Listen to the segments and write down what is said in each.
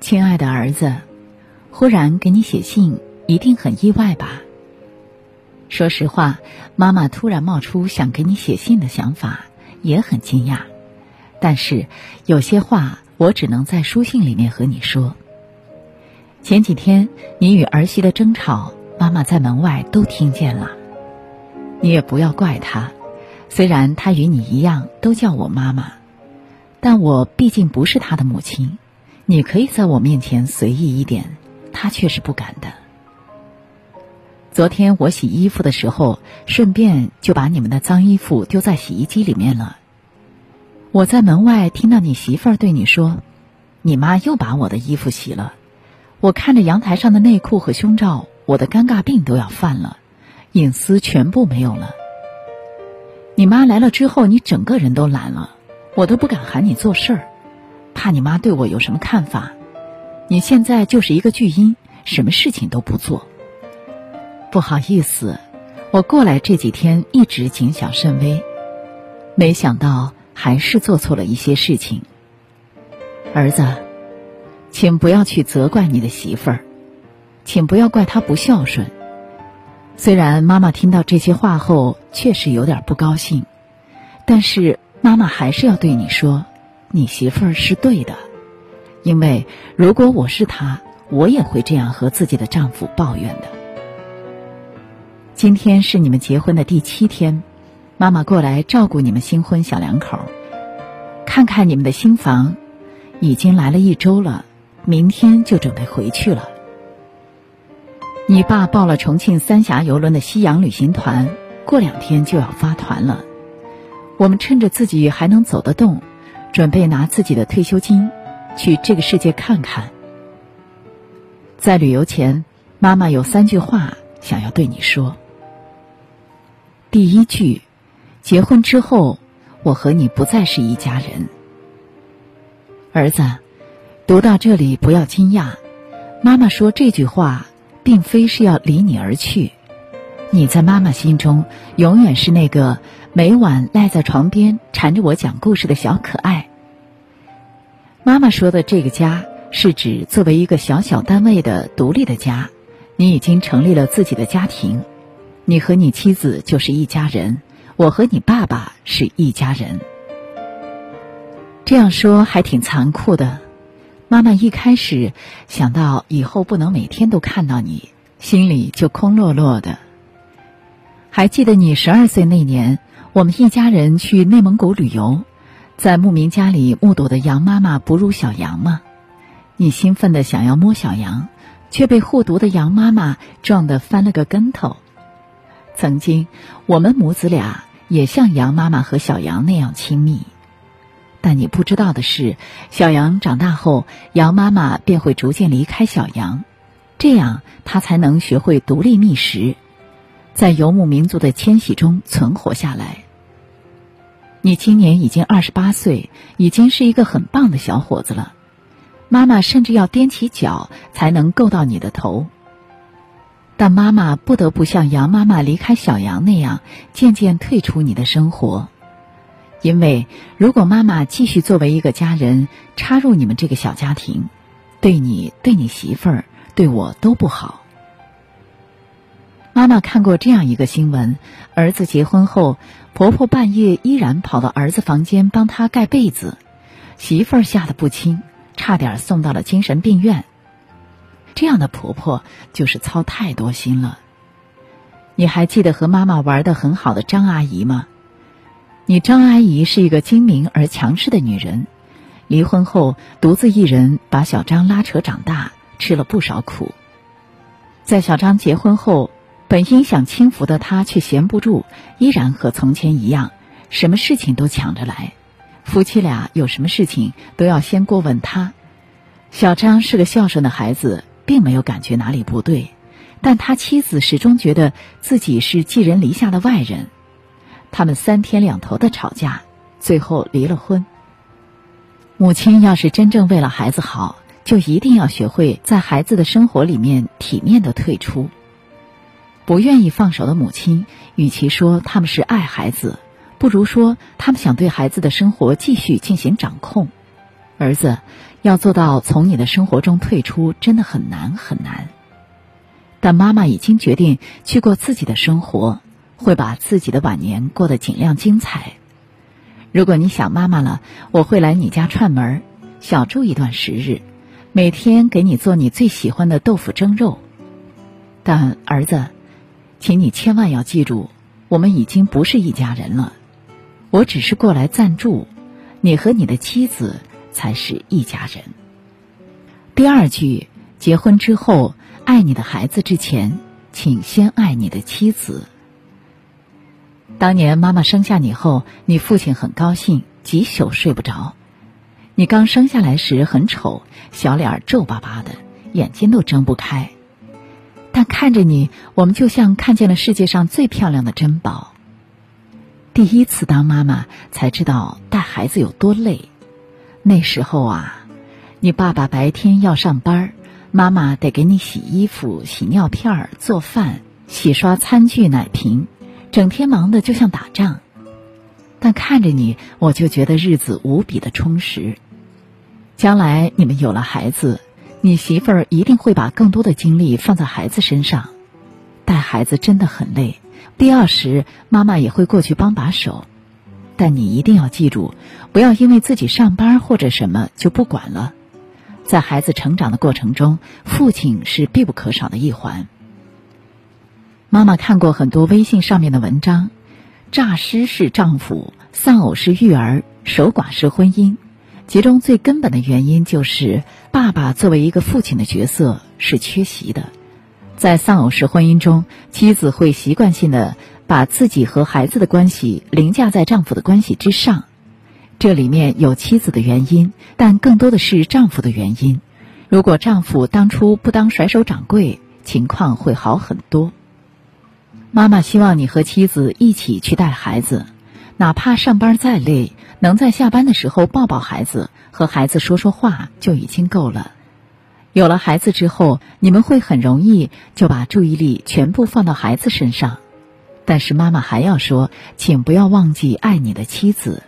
亲爱的儿子，忽然给你写信，一定很意外吧？说实话，妈妈突然冒出想给你写信的想法，也很惊讶。但是有些话我只能在书信里面和你说。前几天你与儿媳的争吵，妈妈在门外都听见了。你也不要怪她，虽然她与你一样都叫我妈妈，但我毕竟不是她的母亲。你可以在我面前随意一点，他却是不敢的。昨天我洗衣服的时候，顺便就把你们的脏衣服丢在洗衣机里面了。我在门外听到你媳妇儿对你说：“你妈又把我的衣服洗了。”我看着阳台上的内裤和胸罩，我的尴尬病都要犯了，隐私全部没有了。你妈来了之后，你整个人都懒了，我都不敢喊你做事儿，怕你妈对我有什么看法。你现在就是一个巨婴，什么事情都不做。不好意思，我过来这几天一直谨小慎微，没想到还是做错了一些事情，儿子。请不要去责怪你的媳妇儿，请不要怪她不孝顺。虽然妈妈听到这些话后确实有点不高兴，但是妈妈还是要对你说，你媳妇儿是对的。因为如果我是她，我也会这样和自己的丈夫抱怨的。今天是你们结婚的第七天，妈妈过来照顾你们新婚小两口，看看你们的新房，已经来了一周了。明天就准备回去了。你爸报了重庆三峡游轮的夕阳旅行团，过两天就要发团了。我们趁着自己还能走得动，准备拿自己的退休金去这个世界看看。在旅游前，妈妈有三句话想要对你说。第一句，结婚之后，我和你不再是一家人，儿子。读到这里，不要惊讶。妈妈说这句话，并非是要离你而去。你在妈妈心中，永远是那个每晚赖在床边缠着我讲故事的小可爱。妈妈说的这个家，是指作为一个小小单位的独立的家。你已经成立了自己的家庭，你和你妻子就是一家人，我和你爸爸是一家人。这样说还挺残酷的。妈妈一开始想到以后不能每天都看到你，心里就空落落的。还记得你十二岁那年，我们一家人去内蒙古旅游，在牧民家里目睹的羊妈妈哺乳小羊吗？你兴奋的想要摸小羊，却被护犊的羊妈妈撞得翻了个跟头。曾经，我们母子俩也像羊妈妈和小羊那样亲密。但你不知道的是，小羊长大后，羊妈妈便会逐渐离开小羊，这样它才能学会独立觅食，在游牧民族的迁徙中存活下来。你今年已经二十八岁，已经是一个很棒的小伙子了，妈妈甚至要踮起脚才能够到你的头。但妈妈不得不像羊妈妈离开小羊那样，渐渐退出你的生活。因为如果妈妈继续作为一个家人插入你们这个小家庭，对你、对你媳妇儿、对我都不好。妈妈看过这样一个新闻：儿子结婚后，婆婆半夜依然跑到儿子房间帮他盖被子，媳妇儿吓得不轻，差点送到了精神病院。这样的婆婆就是操太多心了。你还记得和妈妈玩的很好的张阿姨吗？你张阿姨是一个精明而强势的女人，离婚后独自一人把小张拉扯长大，吃了不少苦。在小张结婚后，本应享清福的他却闲不住，依然和从前一样，什么事情都抢着来。夫妻俩有什么事情都要先过问他。小张是个孝顺的孩子，并没有感觉哪里不对，但他妻子始终觉得自己是寄人篱下的外人。他们三天两头的吵架，最后离了婚。母亲要是真正为了孩子好，就一定要学会在孩子的生活里面体面的退出。不愿意放手的母亲，与其说他们是爱孩子，不如说他们想对孩子的生活继续进行掌控。儿子，要做到从你的生活中退出，真的很难很难。但妈妈已经决定去过自己的生活，会把自己的晚年过得尽量精彩。如果你想妈妈了，我会来你家串门，小住一段时日，每天给你做你最喜欢的豆腐蒸肉。但儿子，请你千万要记住，我们已经不是一家人了。我只是过来暂住，你和你的妻子才是一家人。第二句，结婚之后。爱你的孩子之前，请先爱你的妻子。当年妈妈生下你后，你父亲很高兴，几宿睡不着。你刚生下来时很丑，小脸皱巴巴的，眼睛都睁不开。但看着你，我们就像看见了世界上最漂亮的珍宝。第一次当妈妈，才知道带孩子有多累。那时候啊，你爸爸白天要上班妈妈得给你洗衣服、洗尿片、做饭、洗刷餐具、奶瓶，整天忙得就像打仗。但看着你，我就觉得日子无比的充实。将来你们有了孩子，你媳妇儿一定会把更多的精力放在孩子身上。带孩子真的很累，必要时妈妈也会过去帮把手。但你一定要记住，不要因为自己上班或者什么就不管了。在孩子成长的过程中，父亲是必不可少的一环。妈妈看过很多微信上面的文章，诈尸是丈夫，丧偶是育儿，守寡是婚姻。其中最根本的原因就是，爸爸作为一个父亲的角色是缺席的。在丧偶式婚姻中，妻子会习惯性的把自己和孩子的关系凌驾在丈夫的关系之上。这里面有妻子的原因，但更多的是丈夫的原因。如果丈夫当初不当甩手掌柜，情况会好很多。妈妈希望你和妻子一起去带孩子，哪怕上班再累，能在下班的时候抱抱孩子，和孩子说说话就已经够了。有了孩子之后，你们会很容易就把注意力全部放到孩子身上。但是妈妈还要说，请不要忘记爱你的妻子。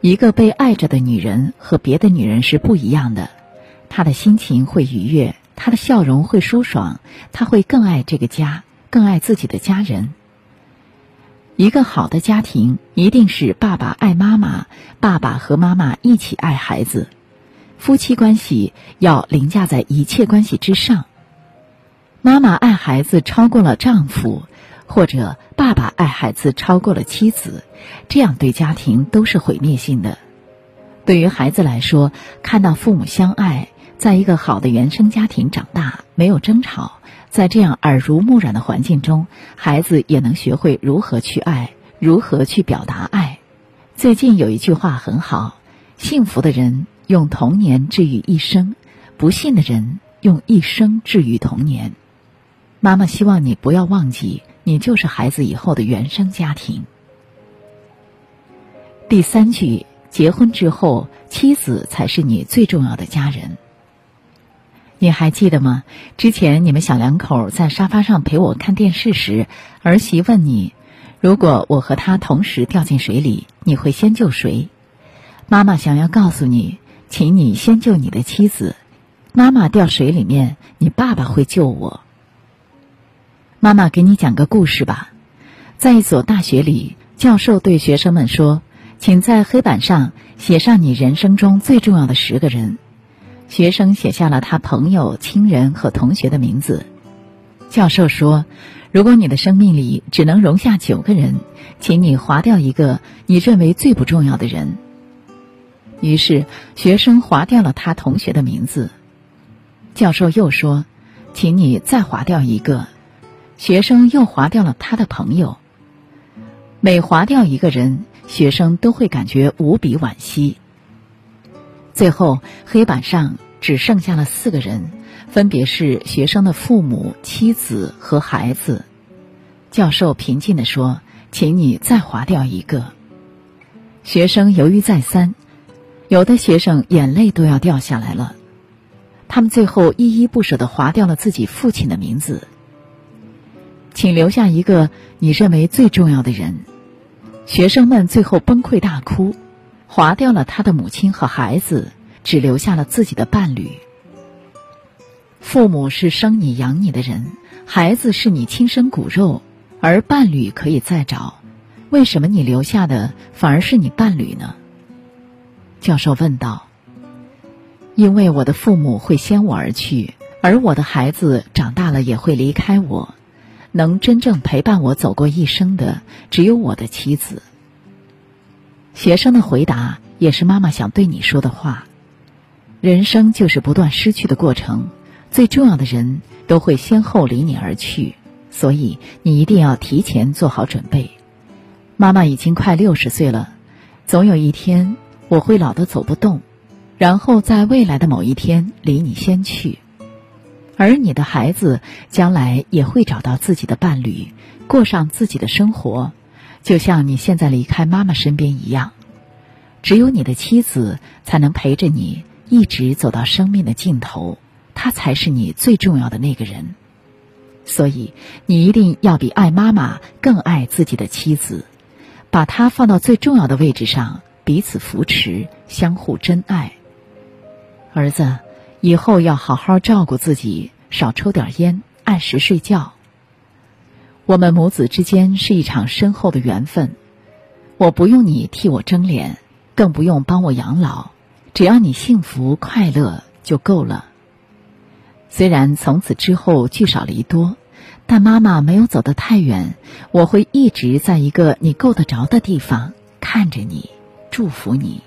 一个被爱着的女人和别的女人是不一样的，她的心情会愉悦，她的笑容会舒爽，她会更爱这个家，更爱自己的家人。一个好的家庭一定是爸爸爱妈妈，爸爸和妈妈一起爱孩子，夫妻关系要凌驾在一切关系之上。妈妈爱孩子超过了丈夫。或者爸爸爱孩子超过了妻子，这样对家庭都是毁灭性的。对于孩子来说，看到父母相爱，在一个好的原生家庭长大，没有争吵，在这样耳濡目染的环境中，孩子也能学会如何去爱，如何去表达爱。最近有一句话很好：幸福的人用童年治愈一生，不幸的人用一生治愈童年。妈妈希望你不要忘记。你就是孩子以后的原生家庭。第三句，结婚之后，妻子才是你最重要的家人。你还记得吗？之前你们小两口在沙发上陪我看电视时，儿媳问你：“如果我和他同时掉进水里，你会先救谁？”妈妈想要告诉你，请你先救你的妻子。妈妈掉水里面，你爸爸会救我。妈妈给你讲个故事吧，在一所大学里，教授对学生们说：“请在黑板上写上你人生中最重要的十个人。”学生写下了他朋友、亲人和同学的名字。教授说：“如果你的生命里只能容下九个人，请你划掉一个你认为最不重要的人。”于是学生划掉了他同学的名字。教授又说：“请你再划掉一个。”学生又划掉了他的朋友。每划掉一个人，学生都会感觉无比惋惜。最后，黑板上只剩下了四个人，分别是学生的父母、妻子和孩子。教授平静地说：“请你再划掉一个。”学生犹豫再三，有的学生眼泪都要掉下来了。他们最后依依不舍地划掉了自己父亲的名字。请留下一个你认为最重要的人。学生们最后崩溃大哭，划掉了他的母亲和孩子，只留下了自己的伴侣。父母是生你养你的人，孩子是你亲生骨肉，而伴侣可以再找。为什么你留下的反而是你伴侣呢？教授问道。因为我的父母会先我而去，而我的孩子长大了也会离开我，能真正陪伴我走过一生的只有我的妻子。学生的回答也是妈妈想对你说的话。人生就是不断失去的过程，最重要的人都会先后离你而去，所以你一定要提前做好准备。妈妈已经快六十岁了，总有一天我会老得走不动。然后在未来的某一天离你先去，而你的孩子将来也会找到自己的伴侣，过上自己的生活，就像你现在离开妈妈身边一样。只有你的妻子才能陪着你一直走到生命的尽头，她才是你最重要的那个人。所以你一定要比爱妈妈更爱自己的妻子，把她放到最重要的位置上，彼此扶持，相互珍爱。儿子，以后要好好照顾自己，少抽点烟，按时睡觉。我们母子之间是一场深厚的缘分，我不用你替我争脸，更不用帮我养老，只要你幸福快乐就够了。虽然从此之后聚少离多，但妈妈没有走得太远，我会一直在一个你够得着的地方看着你，祝福你。